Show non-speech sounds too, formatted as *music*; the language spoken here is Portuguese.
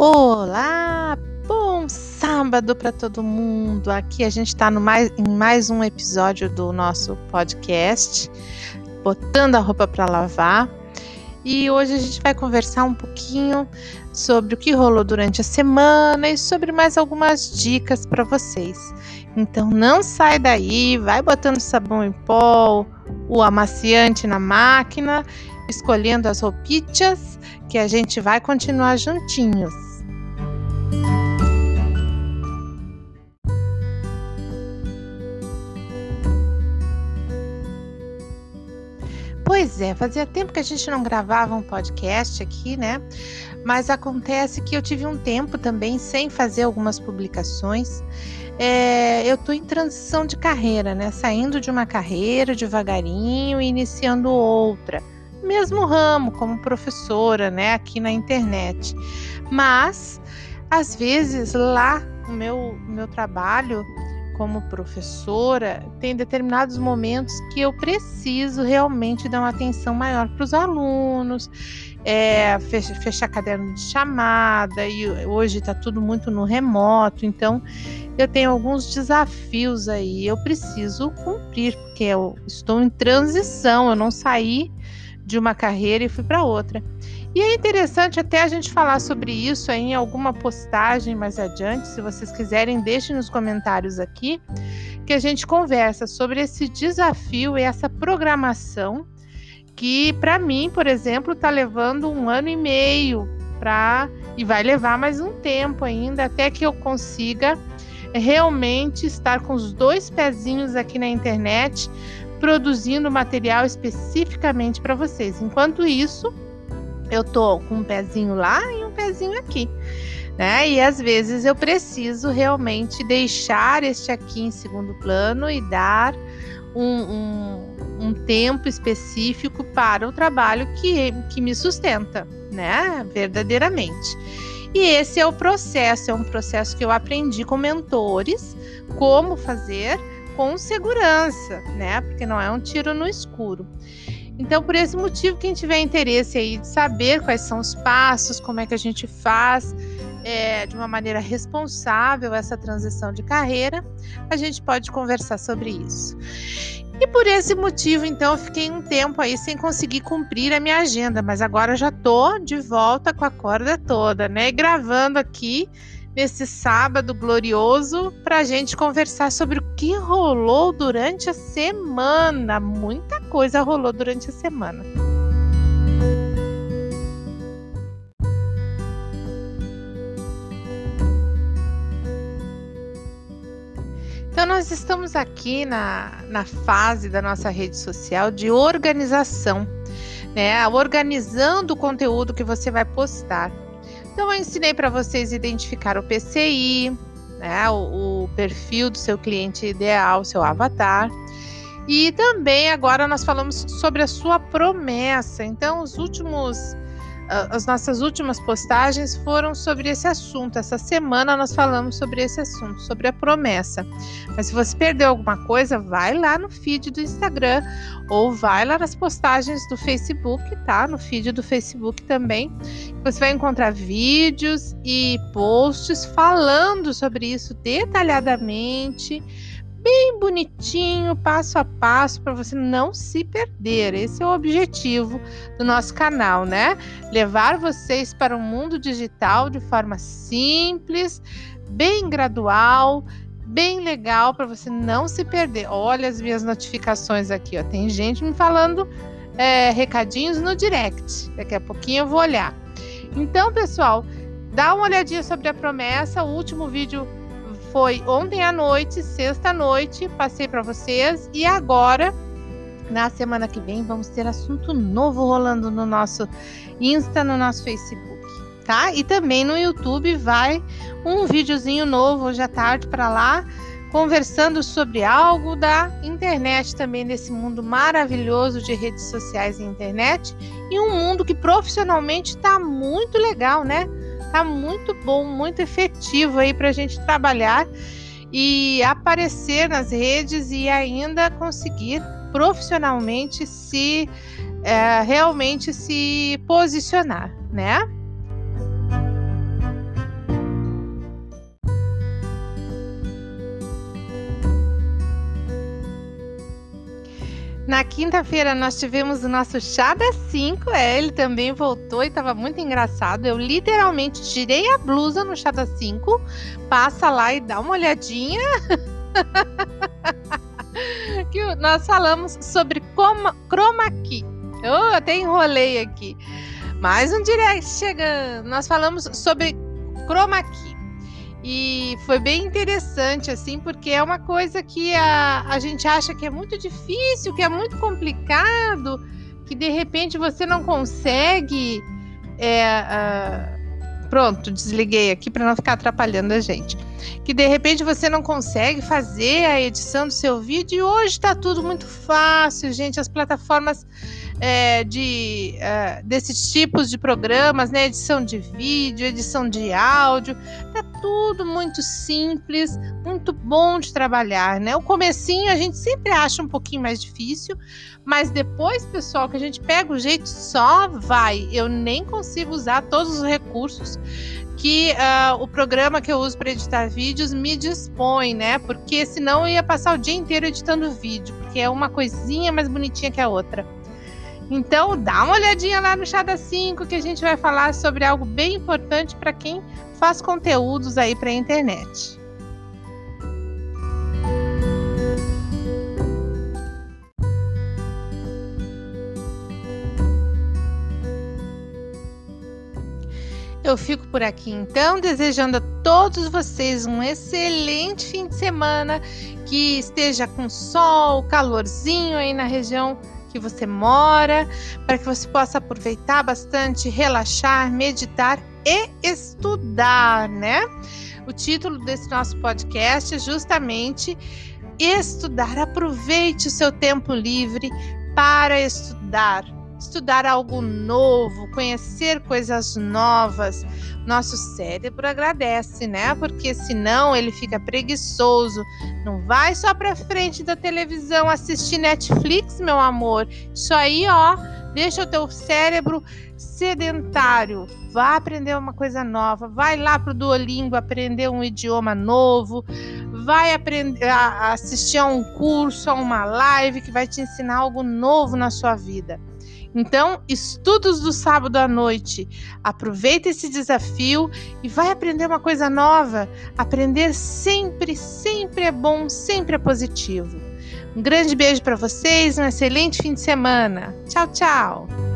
Olá, bom sábado para todo mundo. Aqui a gente está mais, em mais um episódio do nosso podcast, botando a roupa para lavar. E hoje a gente vai conversar um pouquinho sobre o que rolou durante a semana e sobre mais algumas dicas para vocês. Então não sai daí, vai botando sabão em pó, o amaciante na máquina, escolhendo as roupitas que a gente vai continuar juntinhos. Pois é, fazia tempo que a gente não gravava um podcast aqui, né? Mas acontece que eu tive um tempo também sem fazer algumas publicações. É, eu estou em transição de carreira, né? Saindo de uma carreira devagarinho e iniciando outra. Mesmo ramo, como professora, né? Aqui na internet. Mas, às vezes, lá no meu, meu trabalho, como professora, tem determinados momentos que eu preciso realmente dar uma atenção maior para os alunos, é, fechar, fechar caderno de chamada, e hoje está tudo muito no remoto, então eu tenho alguns desafios aí, eu preciso cumprir, porque eu estou em transição, eu não saí de uma carreira e fui para outra. E é interessante até a gente falar sobre isso em alguma postagem mais adiante. Se vocês quiserem, deixem nos comentários aqui que a gente conversa sobre esse desafio e essa programação que para mim, por exemplo, está levando um ano e meio para e vai levar mais um tempo ainda até que eu consiga realmente estar com os dois pezinhos aqui na internet produzindo material especificamente para vocês. Enquanto isso, eu tô com um pezinho lá e um pezinho aqui. Né? E às vezes eu preciso realmente deixar este aqui em segundo plano e dar um, um, um tempo específico para o trabalho que, que me sustenta, né? Verdadeiramente. E esse é o processo, é um processo que eu aprendi com mentores como fazer com segurança, né? Porque não é um tiro no escuro. Então, por esse motivo, quem tiver interesse aí de saber quais são os passos, como é que a gente faz é, de uma maneira responsável essa transição de carreira, a gente pode conversar sobre isso. E por esse motivo, então, eu fiquei um tempo aí sem conseguir cumprir a minha agenda, mas agora já tô de volta com a corda toda, né? Gravando aqui nesse sábado glorioso para a gente conversar sobre o que rolou durante a semana. Muita coisa rolou durante a semana. Então, nós estamos aqui na, na fase da nossa rede social de organização, né? Organizando o conteúdo que você vai postar. Então, eu ensinei para vocês identificar o PCI, né, o, o perfil do seu cliente ideal, seu avatar. E também agora nós falamos sobre a sua promessa. Então, os últimos as nossas últimas postagens foram sobre esse assunto. Essa semana nós falamos sobre esse assunto, sobre a promessa. Mas se você perdeu alguma coisa, vai lá no feed do Instagram ou vai lá nas postagens do Facebook, tá? No feed do Facebook também. Você vai encontrar vídeos e posts falando sobre isso detalhadamente bem bonitinho, passo a passo, para você não se perder. Esse é o objetivo do nosso canal, né? Levar vocês para o mundo digital de forma simples, bem gradual, bem legal para você não se perder. Olha as minhas notificações aqui, ó. Tem gente me falando é, recadinhos no direct. Daqui a pouquinho eu vou olhar. Então, pessoal, dá uma olhadinha sobre a promessa. O último vídeo foi ontem à noite, sexta noite, passei para vocês e agora na semana que vem vamos ter assunto novo rolando no nosso Insta, no nosso Facebook, tá? E também no YouTube vai um videozinho novo hoje à tarde para lá, conversando sobre algo da internet também desse mundo maravilhoso de redes sociais e internet e um mundo que profissionalmente está muito legal, né? Tá muito bom, muito efetivo aí para a gente trabalhar e aparecer nas redes e ainda conseguir profissionalmente se é, realmente se posicionar, né? Na quinta-feira nós tivemos o nosso chá das 5, é, ele também voltou e estava muito engraçado. Eu literalmente tirei a blusa no chá das 5, passa lá e dá uma olhadinha. *laughs* que nós falamos sobre coma, chroma key. Eu até enrolei aqui. Mais um direct chegando. Nós falamos sobre chroma key. E foi bem interessante, assim, porque é uma coisa que a, a gente acha que é muito difícil, que é muito complicado, que de repente você não consegue. É, uh, pronto, desliguei aqui para não ficar atrapalhando a gente. Que de repente você não consegue fazer a edição do seu vídeo e hoje está tudo muito fácil, gente. As plataformas é, de é, desses tipos de programas, né? Edição de vídeo, edição de áudio, tudo muito simples, muito bom de trabalhar, né? O comecinho a gente sempre acha um pouquinho mais difícil, mas depois, pessoal, que a gente pega o jeito só vai. Eu nem consigo usar todos os recursos que uh, o programa que eu uso para editar vídeos me dispõe, né? Porque senão eu ia passar o dia inteiro editando vídeo, porque é uma coisinha mais bonitinha que a outra. Então, dá uma olhadinha lá no Chá das 5 que a gente vai falar sobre algo bem importante para quem faz conteúdos aí para a internet. Eu fico por aqui então, desejando a todos vocês um excelente fim de semana, que esteja com sol, calorzinho aí na região que você mora, para que você possa aproveitar bastante, relaxar, meditar e estudar, né? O título desse nosso podcast é justamente Estudar. Aproveite o seu tempo livre para estudar estudar algo novo, conhecer coisas novas. Nosso cérebro agradece, né? Porque senão ele fica preguiçoso. Não vai só para frente da televisão assistir Netflix, meu amor. Isso aí, ó, deixa o teu cérebro sedentário. Vá aprender uma coisa nova. Vai lá pro Duolingo aprender um idioma novo. Vai aprender a assistir a um curso, a uma live que vai te ensinar algo novo na sua vida. Então, estudos do sábado à noite. Aproveita esse desafio e vai aprender uma coisa nova. Aprender sempre, sempre é bom, sempre é positivo. Um grande beijo para vocês, um excelente fim de semana. Tchau, tchau.